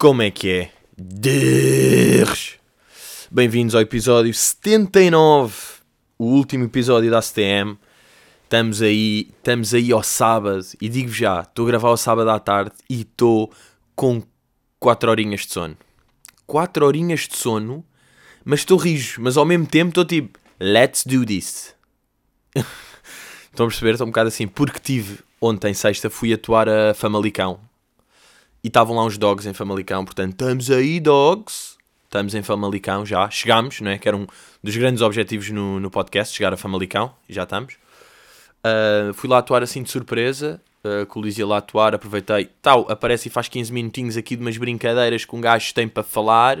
Como é que é? Deus! Bem-vindos ao episódio 79, o último episódio da ACTM. Estamos aí, estamos aí ao sábado e digo já, estou a gravar ao sábado à tarde e estou com 4 horinhas de sono. 4 horinhas de sono, mas estou rijo, mas ao mesmo tempo estou tipo, let's do this. Estão a perceber? Estou um bocado assim, porque tive ontem, sexta, fui atuar a Famalicão e estavam lá uns dogs em Famalicão, portanto, estamos aí, dogs. Estamos em Famalicão já, chegámos, não é? Que era um dos grandes objetivos no, no podcast, chegar a Famalicão, e já estamos. Uh, fui lá atuar assim de surpresa, uh, com o lá atuar, aproveitei, tal, aparece e faz 15 minutinhos aqui de umas brincadeiras que um gajo tem para falar,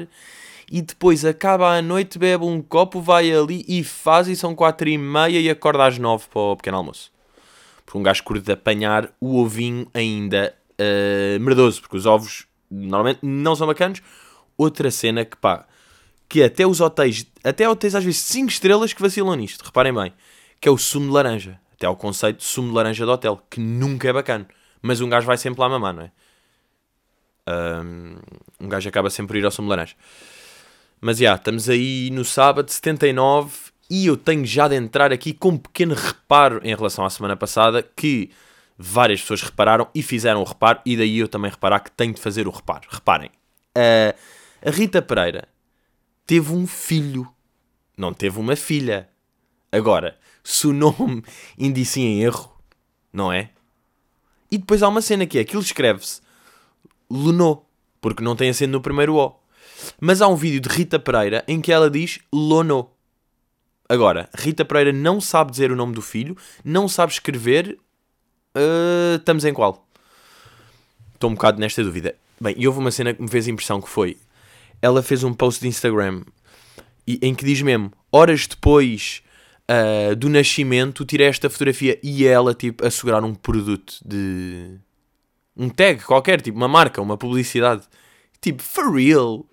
e depois acaba a noite, bebe um copo, vai ali e faz, e são 4 e meia e acorda às 9 para o pequeno almoço. Por um gajo curto de apanhar o ovinho ainda uh, merdoso, porque os ovos normalmente não são bacanos. Outra cena que pá, que até os hotéis, até hotéis às vezes 5 estrelas que vacilam nisto, reparem bem, que é o sumo de laranja. Até ao conceito de sumo de laranja de hotel, que nunca é bacana. Mas um gajo vai sempre lá mamar, não é? Um, gajo acaba sempre por ir ao sumo de laranja. Mas já, yeah, estamos aí no sábado 79 e eu tenho já de entrar aqui com um pequeno reparo em relação à semana passada que várias pessoas repararam e fizeram o reparo, e daí eu também reparar que tenho de fazer o reparo. Reparem, a, Rita Pereira teve um filho, não teve uma filha. Agora, se o nome indicia em erro, não é? E depois há uma cena que é, aquilo escreve-se Lunô, porque não tem acento no primeiro O. Mas há um vídeo de Rita Pereira em que ela diz Lono. Agora, Rita Pereira não sabe dizer o nome do filho, não sabe escrever Uh, estamos em qual? Estou um bocado nesta dúvida. Bem, e houve uma cena que me fez impressão que foi... Ela fez um post de Instagram e, em que diz mesmo... Horas depois uh, do nascimento, tirei esta fotografia e ela, tipo, a segurar um produto de... Um tag qualquer, tipo, uma marca, uma publicidade. Tipo, for real?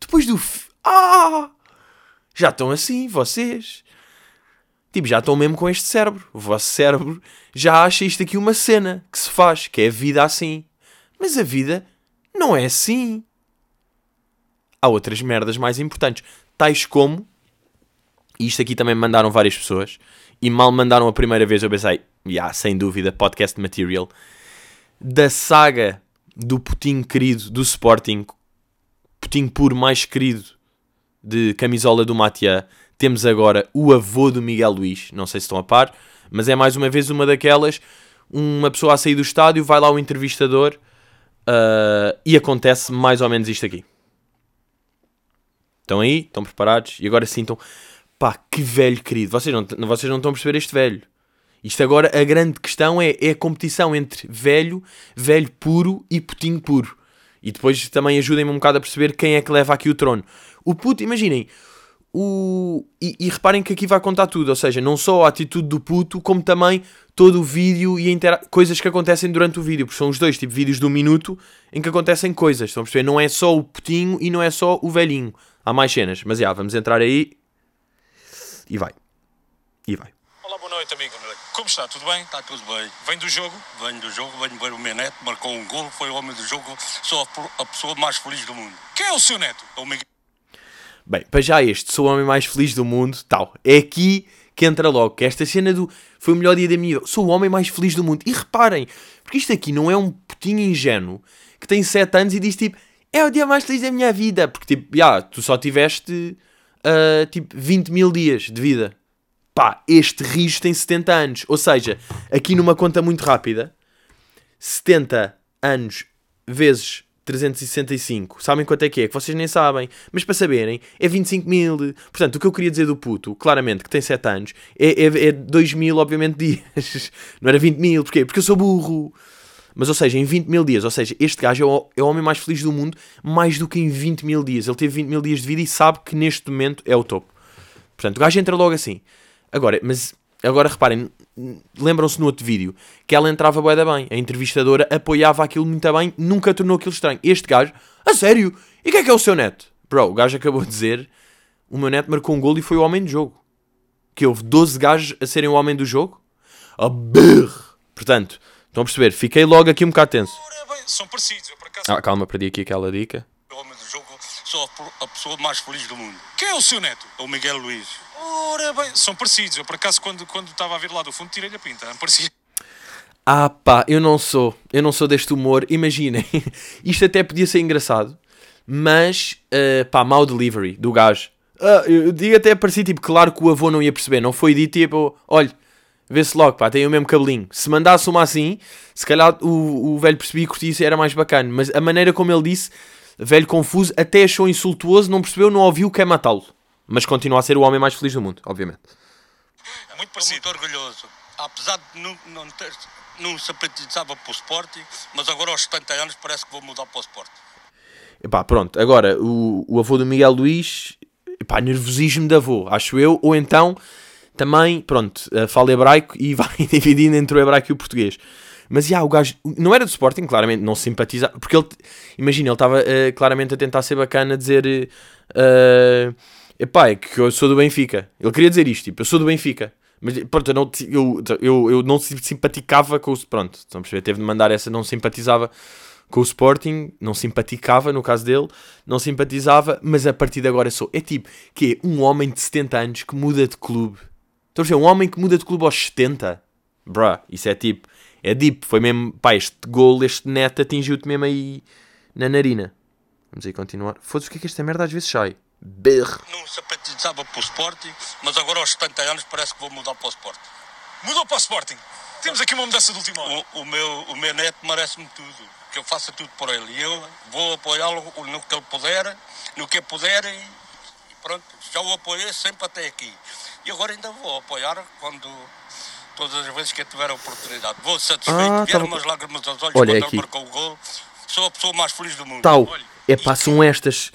Depois do... Ah! Já estão assim, vocês. Tipo, já estão mesmo com este cérebro. O vosso cérebro já acha isto aqui uma cena que se faz, que é a vida assim. Mas a vida não é assim. Há outras merdas mais importantes, tais como. E isto aqui também me mandaram várias pessoas. E mal mandaram a primeira vez, eu pensei, yeah, sem dúvida, podcast material. Da saga do putinho querido do Sporting, putinho puro mais querido de camisola do Matia temos agora o avô do Miguel Luís, não sei se estão a par, mas é mais uma vez uma daquelas, uma pessoa a sair do estádio, vai lá o entrevistador uh, e acontece mais ou menos isto aqui. Estão aí? Estão preparados? E agora sintam, pá, que velho querido. Vocês não, vocês não estão a perceber este velho. Isto agora, a grande questão é, é a competição entre velho, velho puro e putinho puro. E depois também ajudem-me um bocado a perceber quem é que leva aqui o trono. O puto, imaginem, o... E, e, reparem que aqui vai contar tudo, ou seja, não só a atitude do puto, como também todo o vídeo e intera... coisas que acontecem durante o vídeo, porque são os dois, tipo, vídeos de um minuto em que acontecem coisas, estão a perceber? Não é só o putinho e não é só o velhinho, há mais cenas, mas já, vamos entrar aí e vai, e vai. Olá, boa noite, amigo. Como está? Tudo bem? Está tudo bem. Vem do jogo? Venho do jogo, venho ver o meu neto, marcou um gol, foi o homem do jogo, sou a pessoa mais feliz do mundo. Quem é o seu neto? É o Miguel. Bem, para já este, sou o homem mais feliz do mundo, tal. É aqui que entra logo, que esta cena do foi o melhor dia da minha vida, sou o homem mais feliz do mundo. E reparem, porque isto aqui não é um putinho ingênuo que tem 7 anos e diz tipo, é o dia mais feliz da minha vida. Porque tipo, já, tu só tiveste uh, tipo 20 mil dias de vida. Pá, este rijo tem 70 anos. Ou seja, aqui numa conta muito rápida, 70 anos vezes 365. Sabem quanto é que é? Que vocês nem sabem. Mas para saberem, é 25 mil. Portanto, o que eu queria dizer do puto, claramente, que tem 7 anos, é, é, é 2 mil, obviamente, dias. Não era 20 mil. Porquê? Porque eu sou burro. Mas, ou seja, em 20 mil dias. Ou seja, este gajo é o, é o homem mais feliz do mundo, mais do que em 20 mil dias. Ele teve 20 mil dias de vida e sabe que neste momento é o topo. Portanto, o gajo entra logo assim. Agora, mas Agora reparem, lembram-se no outro vídeo que ela entrava bué bem, a entrevistadora apoiava aquilo muito bem, nunca tornou aquilo estranho. Este gajo, a sério? E quem é que é o seu neto? Bro, o gajo acabou de dizer: o meu neto marcou um gol e foi o homem do jogo. Que houve 12 gajos a serem o homem do jogo? A berre! Portanto, Estão a perceber? Fiquei logo aqui um bocado tenso. São parecidos. Eu por acaso. Ah, calma, perdi aqui aquela dica. O homem do jogo, sou a pessoa mais feliz do mundo. Quem é o seu neto? É o Miguel Luís. Ora bem, são parecidos. Eu por acaso, quando, quando estava a vir lá do fundo, tirei-lhe a pinta. É parecido. Ah pá, eu não sou, eu não sou deste humor. Imaginem, isto até podia ser engraçado, mas uh, pá, mau delivery do gajo. Ah, eu digo até parecia tipo, claro que o avô não ia perceber, não foi dito tipo, olha, vê-se logo, pá, tem o mesmo cabelinho. Se mandasse uma assim, se calhar o, o velho percebia e curtia isso era mais bacana, mas a maneira como ele disse, velho confuso, até achou insultuoso, não percebeu, não ouviu, quer matá-lo. Mas continua a ser o homem mais feliz do mundo, obviamente. É muito parecido. muito orgulhoso. Apesar de não, não, ter, não simpatizava para o Sporting, mas agora aos 70 anos parece que vou mudar para o Sporting. Epá, pronto, agora o, o avô do Miguel Luís, epá, nervosismo de avô, acho eu, ou então também, pronto, eh, fala hebraico e vai dividindo entre o hebraico e o português. Mas já, o gajo não era do Sporting, claramente, não simpatiza, porque ele, imagina, ele estava eh, claramente a tentar ser bacana, a dizer, uh, epá, é que eu sou do Benfica. Ele queria dizer isto, tipo, eu sou do Benfica. Mas pronto, eu não, eu, eu, eu não simpaticava com o. Pronto, estão a perceber? Teve de mandar essa, não simpatizava com o Sporting, não simpaticava no caso dele, não simpatizava, mas a partir de agora sou. É tipo, que é um homem de 70 anos que muda de clube. Estão a perceber? Um homem que muda de clube aos 70. Bruh, isso é tipo. É deep, foi mesmo. Pá, este gol, este neto atingiu-te mesmo aí na narina. Vamos aí continuar. Foda-se, o que é que esta merda às vezes sai? Berro. Não simpatizava para o Sporting, mas agora aos 70 anos parece que vou mudar para o Sporting. Mudou para o Sporting. Temos aqui uma mudança de última hora. O, o meu, o meu neto merece-me tudo, que eu faça tudo por ele. E eu vou apoiá-lo no que ele puder, no que puder e, e pronto, já o apoiei sempre até aqui. E agora ainda vou apoiar quando todas as vezes que eu tiver a oportunidade. Vou satisfeito, Ah, vieram tava- umas lágrimas aos olhos Olha quando aqui. ele marcou o gol. Sou a pessoa mais feliz do mundo. Tal. Olha, É pá, são estas.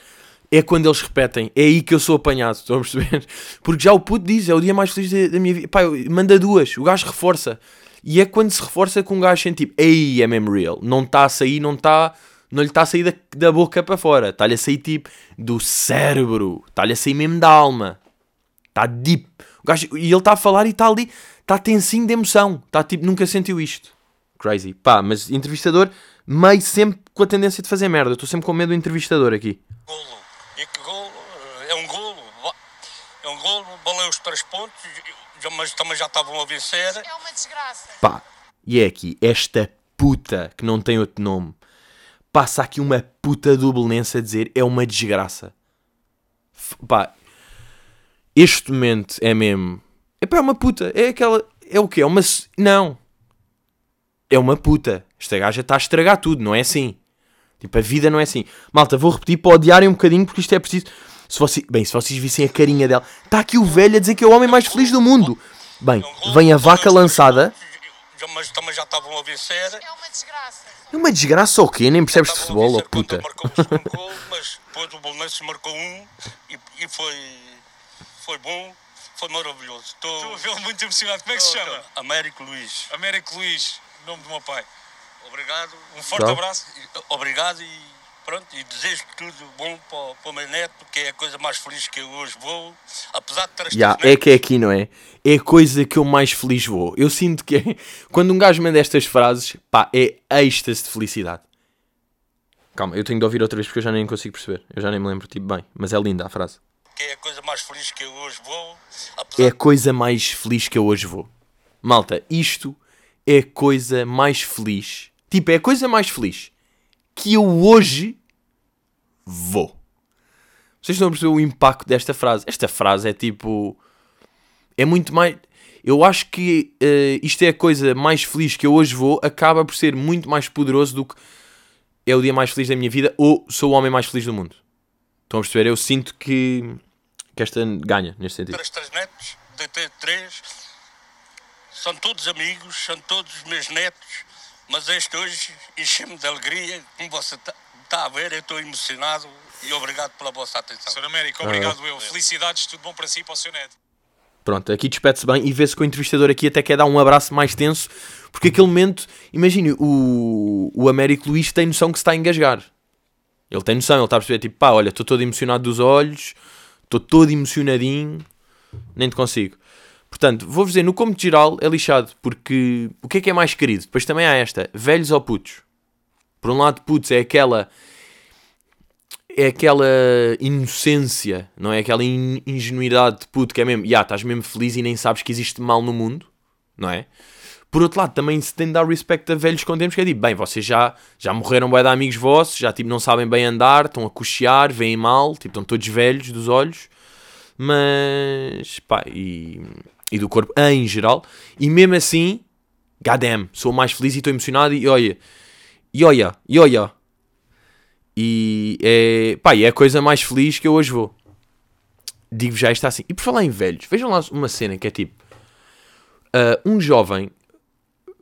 É quando eles repetem. É aí que eu sou apanhado. Estão a perceber? Porque já o puto diz, é o dia mais feliz da, da minha vida. Pá, manda duas. O gajo reforça. E é quando se reforça com um gajo sente tipo, ei, é mesmo real. Não está a sair, não está. Não lhe está a sair da, da boca para fora. Está-lhe a sair tipo do cérebro. Está-lhe a sair mesmo da alma. Está deep. O gajo, e ele está a falar e está ali. Está tensinho de emoção. Está tipo, nunca sentiu isto. Crazy. Pá, mas entrevistador, meio sempre com a tendência de fazer merda. Estou sempre com medo do entrevistador aqui. E que golo? É um golo. É um golo, valeu os três pontos, mas também já estavam a vencer. É uma desgraça. Pá, e é aqui, esta puta que não tem outro nome. Passa aqui uma puta dublenense a dizer é uma desgraça. F- Pá, este momento é mesmo. É pá, é uma puta. É aquela. É o quê? É uma. Não. É uma puta. Esta gaja está a estragar tudo, não é assim. Tipo, a vida não é assim. Malta, vou repetir para odiarem um bocadinho porque isto é preciso. Se você... Bem, se vocês vissem a carinha dela, está aqui o velho a dizer que é o homem mais feliz do mundo. Bem, vem a vaca lançada. mas também já estavam a vencer. É uma desgraça. É uma desgraça ou quê? Nem percebes de futebol, ó puta. marcou mas depois o Bolonenses marcou um e, e foi, foi bom, foi maravilhoso. Estou, Estou a vê-lo muito emocionado. Como é que se chama? Américo Luís. Américo Luís, nome do meu pai. Obrigado. Um forte Tchau. abraço. Obrigado e pronto, e desejo tudo bom para, para o meu neto, que é a coisa mais feliz que eu hoje vou, apesar de ter estes Ya, é que é aqui, não é? É a coisa que eu mais feliz vou. Eu sinto que é... quando um gajo manda estas frases, pá, é êxtase de felicidade. Calma, eu tenho de ouvir outra vez porque eu já nem consigo perceber. Eu já nem me lembro, tipo, bem. Mas é linda a frase. que é a coisa mais feliz que eu hoje vou, É a coisa mais feliz que eu hoje vou. Malta, isto é a coisa mais feliz. Tipo, é a coisa mais feliz que eu hoje vou. Vocês estão a perceber o impacto desta frase? Esta frase é tipo. É muito mais. Eu acho que eh, isto é a coisa mais feliz que eu hoje vou. Acaba por ser muito mais poderoso do que é o dia mais feliz da minha vida ou sou o homem mais feliz do mundo. Estão a perceber? Eu sinto que, que esta ganha neste sentido. ter os três netos, de três, são todos amigos, são todos os meus netos, mas este hoje encheu-me de alegria, como você está a ver, eu estou emocionado e obrigado pela vossa atenção. Sr. Américo, obrigado eu. Felicidades, tudo bom para si e para o seu neto. Pronto, aqui despede-se bem e vê-se que o entrevistador aqui até quer dar um abraço mais tenso, porque aquele momento, imagine, o, o Américo Luís tem noção que se está a engasgar. Ele tem noção, ele está a perceber, tipo, pá, olha, estou todo emocionado dos olhos, estou todo emocionadinho, nem te consigo. Portanto, vou-vos dizer, no cômodo geral é lixado, porque o que é que é mais querido? Depois também há esta, velhos ou putos? Por um lado, putos é aquela é aquela inocência, não é? Aquela in- ingenuidade de puto que é mesmo, já, estás mesmo feliz e nem sabes que existe mal no mundo, não é? Por outro lado, também se tem de dar respeito a velhos com tempos, que é tipo, bem, vocês já, já morreram bué de amigos vossos, já tipo, não sabem bem andar, estão a cochear, veem mal, tipo, estão todos velhos dos olhos, mas, pá, e, e do corpo em geral, e mesmo assim, goddamn, sou mais feliz e estou emocionado e olha, e olha, e olha, e é, pá, é a coisa mais feliz que eu hoje vou. Digo já está assim. E por falar em velhos, vejam lá uma cena que é tipo: ah, um jovem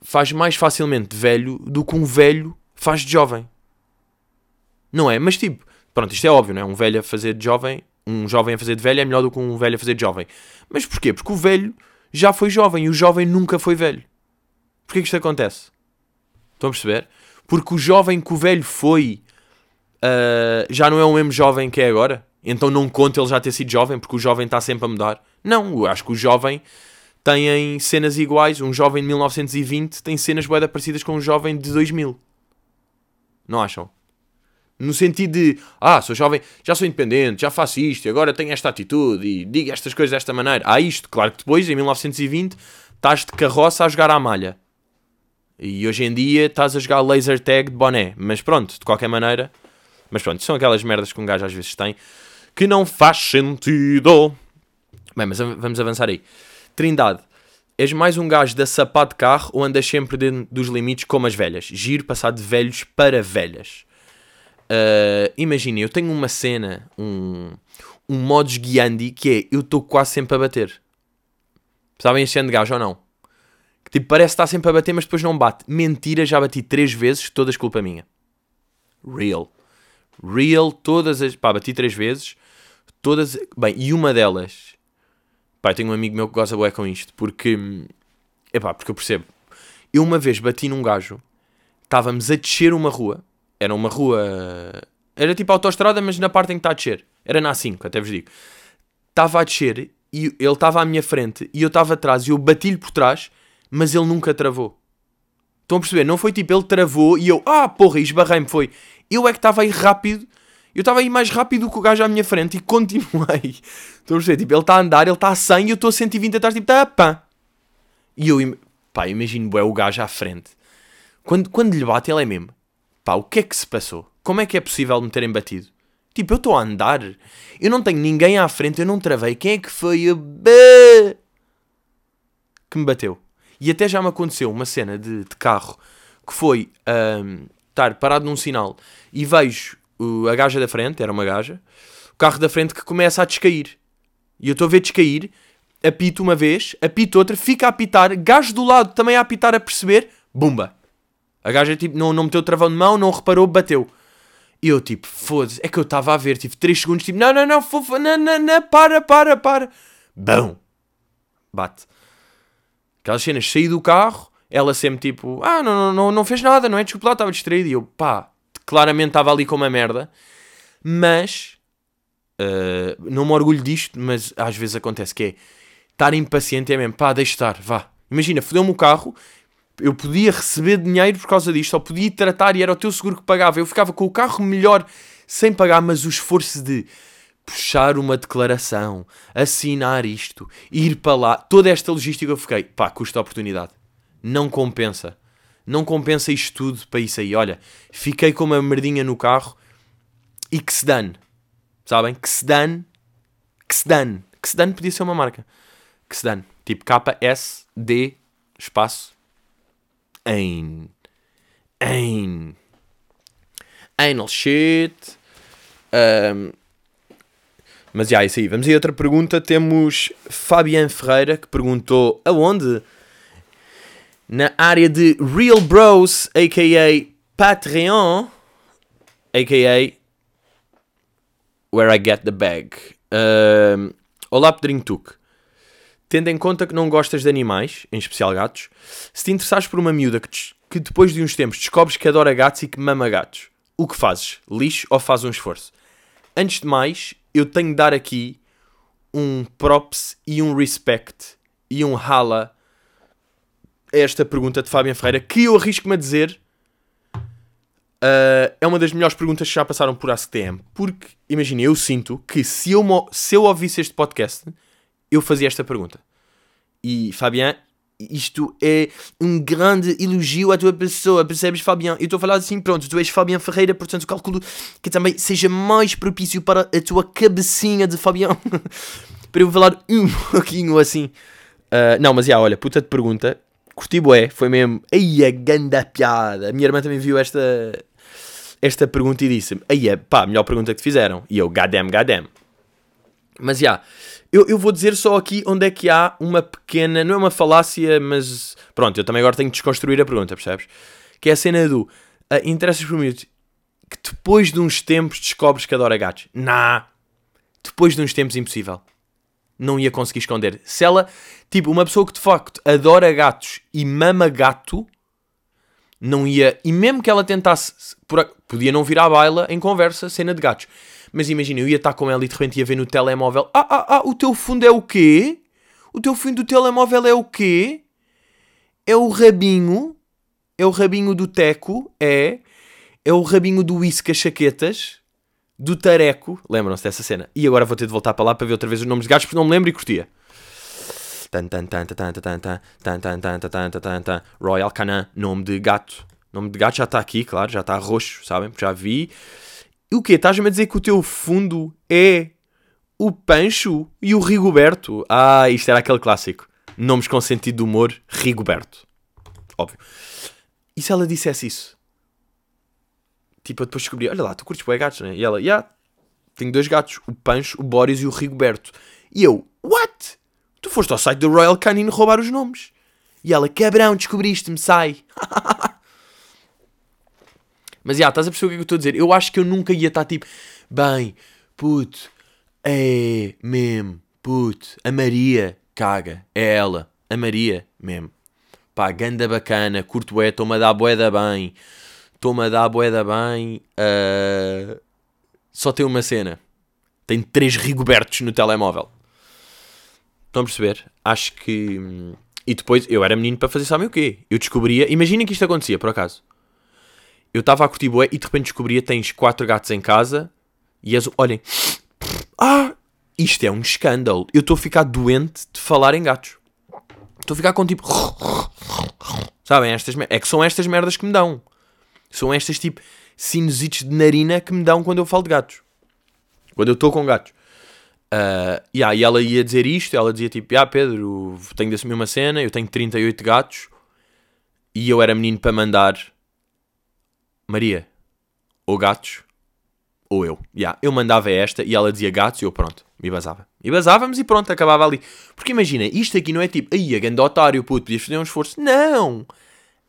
faz mais facilmente de velho do que um velho faz de jovem. Não é? Mas tipo, pronto, isto é óbvio, não é? Um velho a fazer de jovem, um jovem a fazer de velho é melhor do que um velho a fazer de jovem. Mas porquê? Porque o velho já foi jovem e o jovem nunca foi velho. Porquê que isto acontece? Estão a perceber? Porque o jovem que o velho foi ah, já não é o mesmo jovem que é agora. Então não conta ele já ter sido jovem, porque o jovem está sempre a mudar. Não, eu acho que o jovem tem cenas iguais. Um jovem de 1920 tem cenas bué parecidas com um jovem de 2000. Não acham? No sentido de, ah, sou jovem, já sou independente, já faço isto, agora tenho esta atitude e digo estas coisas desta maneira. Há isto, claro que depois, em 1920, estás de carroça a jogar à malha. E hoje em dia estás a jogar laser tag de boné. Mas pronto, de qualquer maneira. Mas pronto, são aquelas merdas que um gajo às vezes tem que não faz sentido. Bem, mas vamos avançar aí. Trindade, és mais um gajo da sapato de carro ou andas sempre dentro dos limites como as velhas? Giro passar de velhos para velhas. Uh, Imaginem, eu tenho uma cena, um, um modus guiandi que é eu estou quase sempre a bater. Sabem este ano de gajo ou não? Que tipo, parece está sempre a bater, mas depois não bate. Mentira, já bati três vezes, todas culpa minha. Real. Real, todas as. Pá, bati três vezes. Todas. Bem, e uma delas. Pá, tenho um amigo meu que goza bué com isto. Porque. É pá, porque eu percebo. Eu uma vez bati num gajo. Estávamos a descer uma rua. Era uma rua. Era tipo autoestrada, mas na parte em que está a descer. Era na A5, até vos digo. Estava a descer e ele estava à minha frente e eu estava atrás e eu bati-lhe por trás, mas ele nunca travou. Estão a perceber? Não foi tipo, ele travou e eu, ah, porra, e esbarrei-me. Foi, eu é que estava aí rápido. Eu estava aí mais rápido que o gajo à minha frente e continuei. Estão a perceber? Tipo, ele está a andar, ele está a 100 e eu estou a 120 atrás, tipo, tá, pá. E eu, pá, imagino, bué, o gajo à frente. Quando, quando lhe bate, ele é mesmo. Pá, o que é que se passou? Como é que é possível me terem batido? Tipo, eu estou a andar. Eu não tenho ninguém à frente, eu não travei. Quem é que foi? a bê- que me bateu. E até já me aconteceu uma cena de, de carro que foi estar parado num sinal e vejo a gaja da frente, era uma gaja, o carro da frente que começa a descair. E eu estou a ver descair, apito uma vez, apito outra, fica a apitar, gajo do lado também a apitar a perceber, bumba. A gaja tipo, não, não meteu travão de mão, não reparou, bateu. E eu tipo, foda-se, é que eu estava a ver, tive 3 segundos, tipo, não, não, não, fofa, não, não, não, para, para, para. Bão. Bate. Aquelas cenas, saí do carro, ela sempre tipo, ah, não, não, não, não fez nada, não é? Desculpa lá, estava distraído. E eu, pá, claramente estava ali com uma merda. Mas, uh, não me orgulho disto, mas às vezes acontece que é, estar impaciente é mesmo, pá, deixa estar, vá. Imagina, fodeu-me o carro, eu podia receber dinheiro por causa disto, ou podia tratar e era o teu seguro que pagava. Eu ficava com o carro melhor sem pagar, mas o esforço de puxar uma declaração, assinar isto, ir para lá, toda esta logística eu fiquei, pá, custa a oportunidade. Não compensa. Não compensa isto tudo para isso aí. Olha, fiquei com uma merdinha no carro e que se dane. Sabem? Que se dane. Que se dane. Que se dane podia ser uma marca. Que se dane. Tipo KSD espaço Ain. Ain. Anal shit. Ahm, mas já, isso aí. Vamos aí a outra pergunta. Temos Fabian Ferreira que perguntou aonde? Na área de Real Bros, a.k.a. Patreon, a.k.a. Where I Get the Bag. Ahm, olá, Pedrinho Tuque. Tendo em conta que não gostas de animais, em especial gatos, se te interessares por uma miúda que, que depois de uns tempos descobres que adora gatos e que mama gatos, o que fazes? Lixo ou fazes um esforço? Antes de mais, eu tenho de dar aqui um props e um respect e um rala a esta pergunta de Fabian Ferreira, que eu arrisco-me a dizer uh, é uma das melhores perguntas que já passaram por AskTM. Porque, imagina, eu sinto que se eu, se eu ouvisse este podcast, eu fazia esta pergunta. E, Fabian, isto é um grande elogio à tua pessoa, percebes, Fabian? Eu estou a falar assim, pronto, tu és Fabian Ferreira, portanto calculo que também seja mais propício para a tua cabecinha de Fabian. para eu falar um pouquinho assim. Ah, não, mas já, olha, puta de pergunta. Curti bué, foi mesmo. Aí a ganda piada. A minha irmã também viu esta, esta pergunta e disse-me: é, pá, melhor pergunta que te fizeram. E eu, goddamn, goddamn. Mas já, eu, eu vou dizer só aqui onde é que há uma pequena, não é uma falácia, mas pronto, eu também agora tenho que desconstruir a pergunta, percebes? Que é a cena do uh, interessas por mim que depois de uns tempos descobres que adora gatos. Nah, depois de uns tempos impossível. Não ia conseguir esconder. Se ela, tipo, uma pessoa que de facto adora gatos e mama gato, não ia. E mesmo que ela tentasse, podia não vir à baila em conversa, cena de gatos. Mas imagina, eu ia estar com ela e de repente ia ver no telemóvel: Ah, ah, ah, o teu fundo é o quê? O teu fundo do telemóvel é o quê? É o rabinho? É o rabinho do teco? É? É o rabinho do isca chaquetas? Do tareco? Lembram-se dessa cena? E agora vou ter de voltar para lá para ver outra vez os nomes de gatos porque não me lembro e curtia. Royal Canin, nome de gato. Nome de gato já está aqui, claro, já está roxo, sabem? Porque já vi. O quê? Estás-me a dizer que o teu fundo é o Pancho e o Rigoberto? Ah, isto era aquele clássico. Nomes com sentido de humor, Rigoberto. Óbvio. E se ela dissesse isso? Tipo, eu depois descobri, olha lá, tu curtes bué gatos, né? E ela, yeah, tenho dois gatos, o Pancho, o Boris e o Rigoberto. E eu, what? Tu foste ao site do Royal Canin roubar os nomes. E ela, cabrão, descobriste-me, sai. Mas já, estás a perceber o que é que eu estou a dizer? Eu acho que eu nunca ia estar tipo, bem, puto, é mesmo, puto, a Maria, caga, é ela, a Maria, mesmo. Pá, ganda bacana, curto é, estou-me a dar boeda bem, estou-me a dar boeda bem, ah, só tem uma cena, tem três Rigobertos no telemóvel. Estão a perceber? Acho que. hum, E depois, eu era menino para fazer, sabem o quê? Eu descobria. Imaginem que isto acontecia, por acaso. Eu estava a curtir bué e de repente descobria tens quatro gatos em casa e. Olhem. Ah! Isto é um escândalo. Eu estou a ficar doente de falar em gatos. Estou a ficar com tipo. Sabem? Estas, é que são estas merdas que me dão. São estas tipo sinusites de narina que me dão quando eu falo de gatos. Quando eu estou com gatos. Ah, yeah, e ela ia dizer isto, ela dizia tipo, ah Pedro, tenho de assumir uma cena, eu tenho 38 gatos e eu era menino para mandar Maria, ou gatos, ou eu. Yeah, eu mandava esta e ela dizia gatos e eu pronto, me basava. E basávamos e pronto, acabava ali. Porque imagina, isto aqui não é tipo, aí a ganda otário, puto, podias fazer um esforço. Não!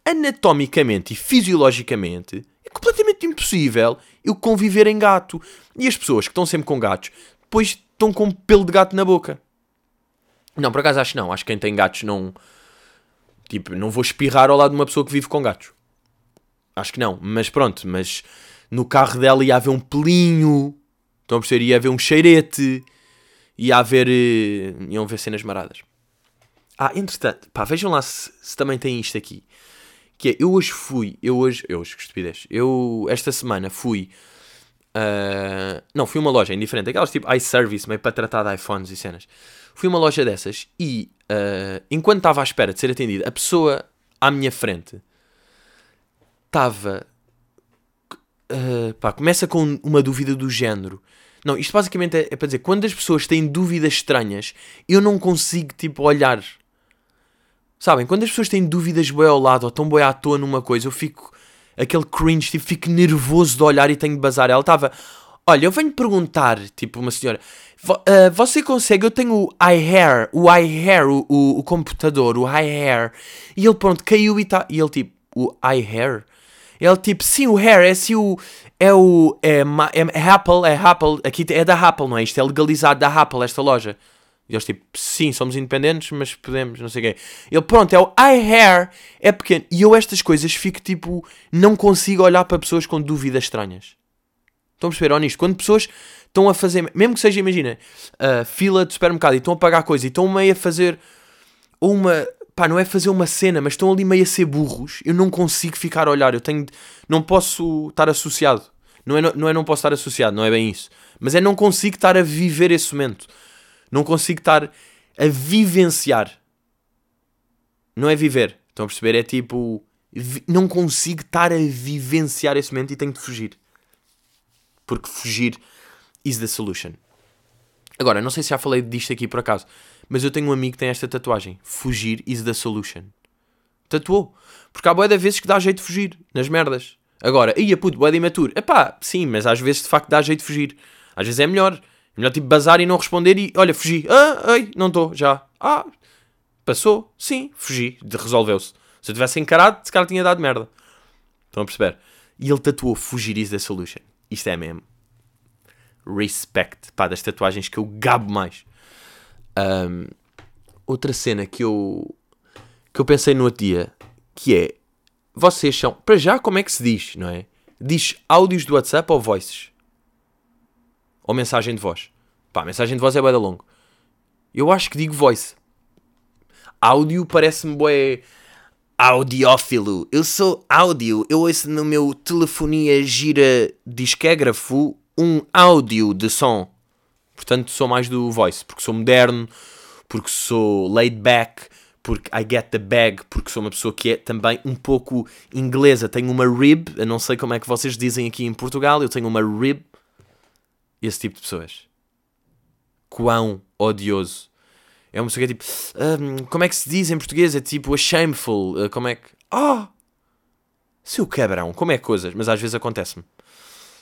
Anatomicamente e fisiologicamente é completamente impossível eu conviver em gato. E as pessoas que estão sempre com gatos, depois estão com pelo de gato na boca. Não, por acaso acho não. Acho que quem tem gatos não. Tipo, não vou espirrar ao lado de uma pessoa que vive com gatos. Acho que não. Mas pronto, mas no carro dela ia haver um pelinho. Estão a perceber? Ia haver um cheirete. Ia haver. eh, iam haver cenas maradas. Ah, entretanto, pá, vejam lá se, se também tem isto aqui. Que é, eu hoje fui, eu hoje, eu hoje, que estupidez, eu esta semana fui, ah, não, fui uma loja indiferente, aquelas tipo iService, meio para tratar de iPhones e cenas. Fui uma loja dessas e, ah, enquanto estava à espera de ser atendido, a pessoa à minha frente estava, ah, pá, começa com uma dúvida do género. Não, isto basicamente é, é para dizer, quando as pessoas têm dúvidas estranhas, eu não consigo, tipo, olhar Sabem, quando as pessoas têm dúvidas bem ao lado ou estão bem à toa numa coisa, eu fico aquele cringe, tipo, fico nervoso de olhar e tenho de bazar. Ela estava, olha, eu venho perguntar, tipo, uma senhora, "Vo- ah, você consegue? Eu tenho o iHair, o iHair, o, o, o computador, o iHair. E ele, pronto, caiu e está. E ele, tipo, o iHair? Ele, tipo, sim, o Hair, é assim o. É o. É, é, é Apple, é Apple, aqui é da Apple, não é? Isto é legalizado da Apple, esta loja. E eles tipo, sim, somos independentes, mas podemos, não sei o quê. Ele, pronto, é o iHair, é pequeno. E eu estas coisas fico tipo, não consigo olhar para pessoas com dúvidas estranhas. Estão a perceber, ó, nisto? Quando pessoas estão a fazer, mesmo que seja, imagina, fila de supermercado e estão a pagar coisa e estão meio a fazer uma. Pá, não é fazer uma cena, mas estão ali meio a ser burros. Eu não consigo ficar a olhar. Eu tenho. Não posso estar associado. Não é, não é não posso estar associado, não é bem isso. Mas é não consigo estar a viver esse momento. Não consigo estar a vivenciar. Não é viver. Estão a perceber? É tipo. Não consigo estar a vivenciar esse momento e tenho de fugir. Porque fugir is the solution. Agora, não sei se já falei disto aqui por acaso, mas eu tenho um amigo que tem esta tatuagem. Fugir is the solution. Tatuou. Porque há boia de vezes que dá jeito de fugir, nas merdas. Agora, ia puto, boia de imaturo. Epá, sim, mas às vezes de facto dá jeito de fugir. Às vezes é melhor. É melhor tipo bazar e não responder e, olha, fugi. Ah, ei, não estou, já. Ah, passou. Sim, fugi. Resolveu-se. Se eu tivesse encarado, se calhar tinha dado merda. Estão a perceber? E ele tatuou fugir is the solution. Isto é mesmo respect, pá, das tatuagens que eu gabo mais. Ahm, outra cena que eu que eu pensei no outro dia, que é vocês são, para já como é que se diz, não é? Diz áudios do WhatsApp ou voices? Ou mensagem de voz? Pá, mensagem de voz é bué da longo. Eu acho que digo voice. Áudio parece-me bué audiófilo. Eu sou áudio. Eu ouço no meu telefonia gira disquégrafo um áudio de som. Portanto, sou mais do voice. Porque sou moderno, porque sou laid back, porque I get the bag, porque sou uma pessoa que é também um pouco inglesa. Tenho uma rib. Eu não sei como é que vocês dizem aqui em Portugal. Eu tenho uma rib. Esse tipo de pessoas. Quão odioso. É uma pessoa que é tipo. "Hum, como é que se diz em português? É tipo a shameful. uh, como é que. Ah! Seu cabrão, como é coisas? Mas às vezes acontece-me.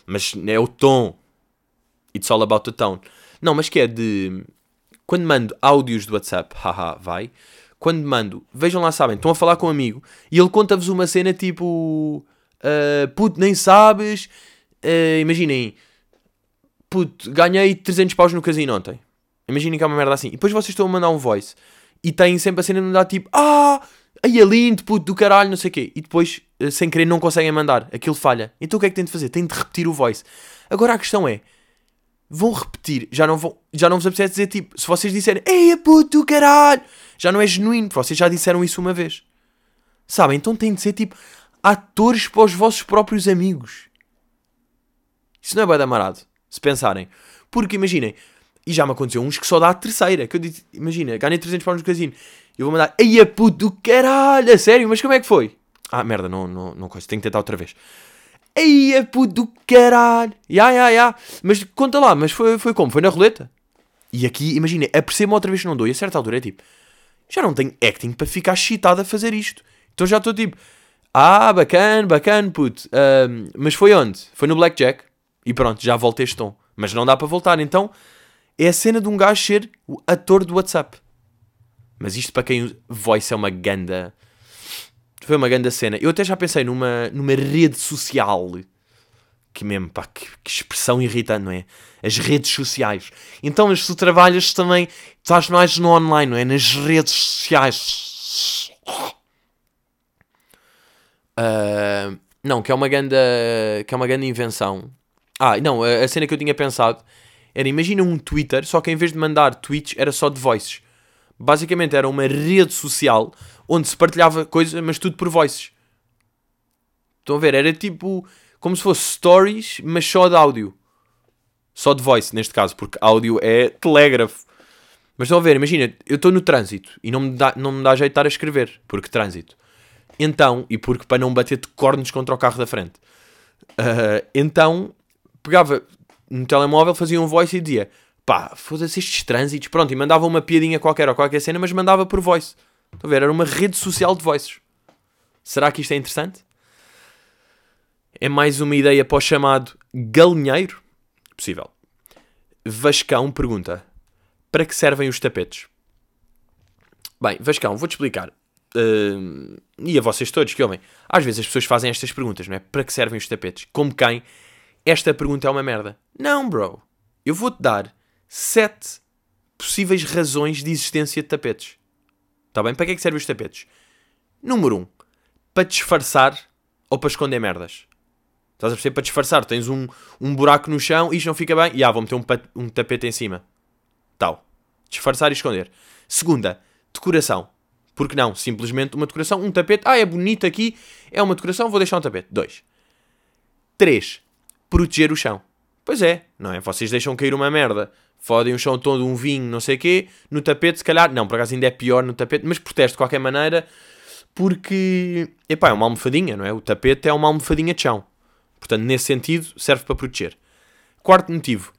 Mas é o tom. It's all about the tone. Não, mas que é de. Quando mando áudios do WhatsApp, haha, vai. Quando mando, vejam lá, sabem, estão a falar com um amigo e ele conta-vos uma cena tipo. ah, puto, nem sabes. ah, imaginem, puto, ganhei 300 paus no casino ontem. Imaginem que é uma merda assim. E depois vocês estão a mandar um voice e têm sempre a cena de mandar tipo, ah, aí é lindo, puto do caralho, não sei o quê. E depois, eh, sem querer, não conseguem mandar. Aquilo falha. Então o que é que têm de fazer? Têm de repetir o voice. Agora a questão é, vão repetir, já não, vão, já não vos apetece dizer tipo, se vocês disserem, ei, é puto caralho, já não é genuíno, vocês já disseram isso uma vez. Sabem? Então têm de ser tipo atores para os vossos próprios amigos. Isso não é bem amarado, se pensarem. Porque imaginem, e já me aconteceu uns que só dá a terceira. Que eu disse, imagina, ganhei 300 pounds no casino. Eu vou mandar, ei, a puto do caralho, a sério, mas como é que foi? Ah, merda, não, não, não tenho que tentar outra vez. Ei, a puto do caralho, ya, ya, ya. Mas conta lá, mas foi, foi como? Foi na roleta? E aqui, imagina, apercebo-me outra vez que não dou. E a certa altura é tipo, já não tenho acting para ficar excitado a fazer isto. Então já estou tipo, ah, bacana, bacana, puto. Mas foi onde? Foi no Blackjack. E pronto, já voltei este tom. Mas não dá para voltar. Então é a cena de um gajo ser o ator do WhatsApp. Mas isto para quem voice é uma ganda. Foi uma ganda cena. Eu até já pensei numa, numa rede social. Que mesmo, pá, que, que expressão irritante, não é? As redes sociais. Então, mas tu trabalhas também, estás mais no online, não é? Nas redes sociais. Ah, não, que é uma ganda, que é uma grande invenção. Ah, não, a, a cena que eu tinha pensado era, imagina um Twitter, só que em vez de mandar tweets, era só de voices. Basicamente era uma rede social onde se partilhava coisas, mas tudo por voices. Estão a ver? Era tipo como se fosse stories, mas só de áudio. Só de voice, neste caso, porque áudio é telégrafo. Mas estão a ver, imagina, eu estou no trânsito e não me, dá, não me dá jeito de estar a escrever, porque trânsito. Então, e porque para não bater de cornos contra o carro da frente. Ah, então, pegava no telemóvel, fazia um voice e dizia pá, foda-se estes trânsitos, pronto, e mandava uma piadinha qualquer ou qualquer cena, mas mandava por voice. Estão a ver? Era uma rede social de voices. Será que isto é interessante? É mais uma ideia para o chamado galinheiro? Possível. Vascão pergunta: para que servem os tapetes? Bem, Vascão, vou-te explicar. Uh, e a vocês todos que ouvem. Às vezes as pessoas fazem estas perguntas, não é? Para que servem os tapetes? Como quem? Esta pergunta é uma merda. Não, bro. Eu vou-te dar sete possíveis razões de existência de tapetes. Está bem? Para que é que servem os tapetes? Número um, para disfarçar ou para esconder merdas. Estás a perceber? Para disfarçar, tens um, um buraco no chão e isto não fica bem. E ah, vou meter um, um tapete em cima. Tal. Disfarçar e esconder. Segunda, decoração. Porque não? Simplesmente uma decoração, um tapete. Ah, é bonito aqui, é uma decoração, vou deixar um tapete. Dois. Três. Proteger o chão. Pois é, não é? Vocês deixam cair uma merda, fodem o chão todo, um vinho, não sei o quê, no tapete, se calhar, não, por acaso ainda é pior no tapete, mas protege de qualquer maneira, porque, epá, é uma almofadinha, não é? O tapete é uma almofadinha de chão. Portanto, nesse sentido, serve para proteger. Quarto motivo,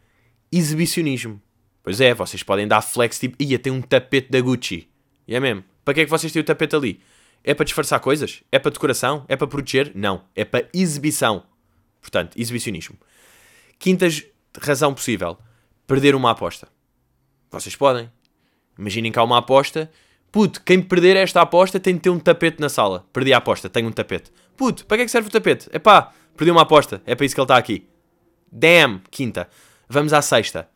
exibicionismo. Pois é, vocês podem dar flex tipo, ia, tem um tapete da Gucci. E é mesmo. Para que é que vocês têm o tapete ali? É para disfarçar coisas? É para decoração? É para proteger? Não. É para exibição. Portanto, exibicionismo. Quinta razão possível. Perder uma aposta. Vocês podem. Imaginem que há uma aposta. Puto, quem perder esta aposta tem de ter um tapete na sala. Perdi a aposta, tenho um tapete. Puto, para que é que serve o tapete? Epá, perdi uma aposta. É para isso que ele está aqui. Damn, quinta. Vamos à sexta.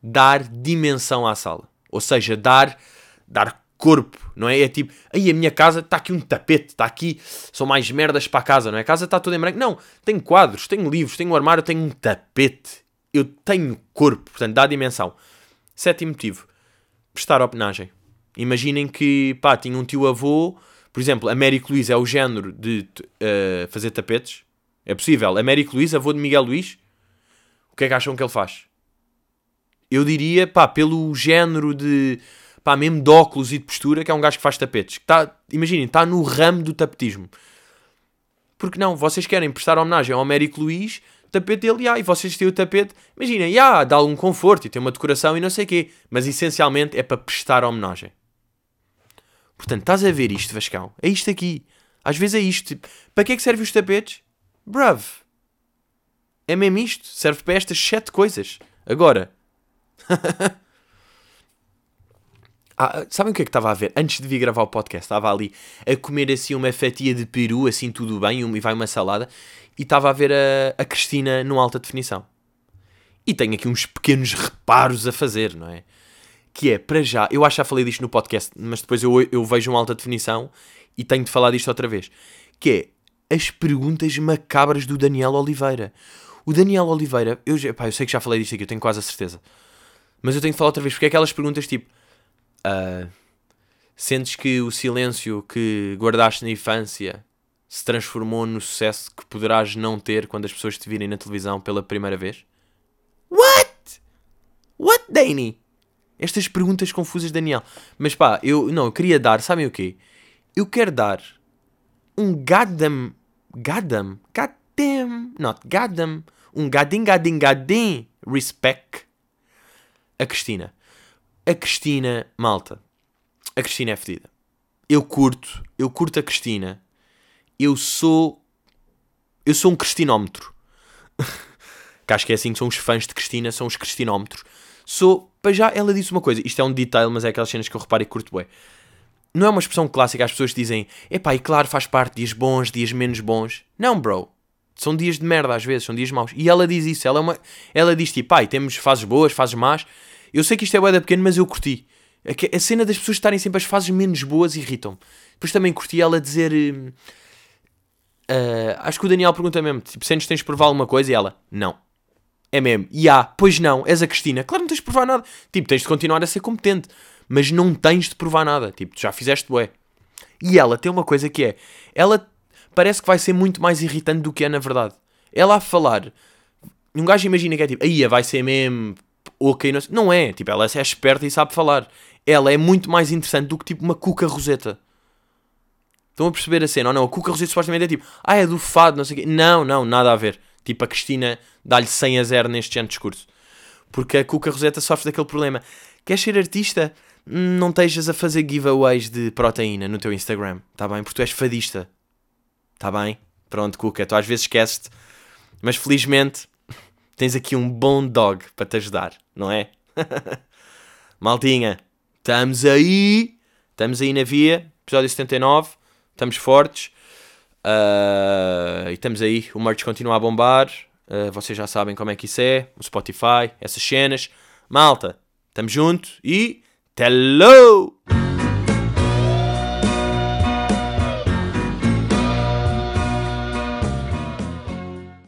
Dar dimensão à sala. Ou seja, dar, dar corpo, não é? É tipo, aí a minha casa está aqui um tapete, está aqui, são mais merdas para a casa, não é? A casa está toda em branco. Não, tenho quadros, tenho livros, tenho um armário, tenho um tapete. Eu tenho corpo, portanto, dá dimensão. Sétimo motivo, prestar homenagem. Imaginem que, pá, tinha um tio-avô, por exemplo, Américo Luís é o género de uh, fazer tapetes. É possível. Américo Luís, avô de Miguel Luís, o que é que acham que ele faz? Eu diria, pá, pelo género de pá, mesmo de óculos e de postura, que é um gajo que faz tapetes. Tá, imaginem, está no ramo do tapetismo. Porque não, vocês querem prestar homenagem ao Américo Luís, tapete dele, ah, e vocês têm o tapete, imaginem, ah, dá algum conforto e tem uma decoração e não sei o quê, mas essencialmente é para prestar homenagem. Portanto, estás a ver isto, Vascão? É isto aqui. Às vezes é isto. Tipo, para que é que servem os tapetes? Bruv. É mesmo isto. Serve para estas sete coisas. Agora. Ah, sabem o que é que estava a ver? Antes de vir gravar o podcast, estava ali a comer assim uma fatia de peru, assim tudo bem, e vai uma salada, e estava a ver a, a Cristina no alta definição. E tenho aqui uns pequenos reparos a fazer, não é? Que é, para já, eu acho que já falei disto no podcast, mas depois eu, eu vejo uma alta definição e tenho de falar disto outra vez. Que é as perguntas macabras do Daniel Oliveira. O Daniel Oliveira, eu, pá, eu sei que já falei disto aqui, eu tenho quase a certeza. Mas eu tenho de falar outra vez, porque é aquelas perguntas tipo Uh, sentes que o silêncio que guardaste na infância se transformou no sucesso que poderás não ter quando as pessoas te virem na televisão pela primeira vez? What? What, Danny? Estas perguntas confusas, Daniel. Mas pá, eu não, eu queria dar, sabem o quê? Eu quero dar um goddamn, goddamn, goddamn, not goddamn, um gadim, gadim, gadim respect a Cristina. A Cristina, malta. A Cristina é fedida. Eu curto, eu curto a Cristina. Eu sou. Eu sou um cristinómetro. que acho que é assim que são os fãs de Cristina, são os cristinómetros. Sou. Para já, ela disse uma coisa. Isto é um detail, mas é aquelas cenas que eu reparo e curto bem. Não é uma expressão clássica, as pessoas dizem, epá, e claro, faz parte, dias bons, dias menos bons. Não, bro. São dias de merda às vezes, são dias maus. E ela diz isso, ela, é uma, ela diz tipo, pai, temos fases boas, fases más, eu sei que isto é boeda pequeno, mas eu curti. A cena das pessoas estarem sempre as fases menos boas irritam-me. Depois também curti ela dizer. Uh, acho que o Daniel pergunta mesmo: tipo, sentes tens de provar alguma coisa? E ela: Não. É mesmo. E há, pois não, és a Cristina. Claro, não tens de provar nada. Tipo, tens de continuar a ser competente. Mas não tens de provar nada. Tipo, tu já fizeste bué. E ela tem uma coisa que é: ela parece que vai ser muito mais irritante do que é na verdade. Ela a falar. Um gajo imagina que é tipo, aí vai ser mesmo oca não, não é, tipo, ela é esperta e sabe falar. Ela é muito mais interessante do que tipo uma Cuca Roseta. Estão a perceber a cena? Ou não? A Cuca Roseta supostamente é tipo, ah, é do fado, não sei o quê. Não, não, nada a ver. Tipo, a Cristina dá-lhe 100 a 0 neste género de discurso. Porque a Cuca Roseta sofre daquele problema. Queres ser artista? Não estejas a fazer giveaways de proteína no teu Instagram, tá bem? Porque tu és fadista. Tá bem? Pronto, Cuca, tu às vezes esqueces Mas felizmente tens aqui um bom dog para te ajudar, não é? Maltinha, estamos aí, estamos aí na via, episódio 79, estamos fortes uh, e estamos aí. O merch continua a bombar, uh, vocês já sabem como é que isso é, o Spotify, essas cenas. Malta, estamos juntos e. Hello!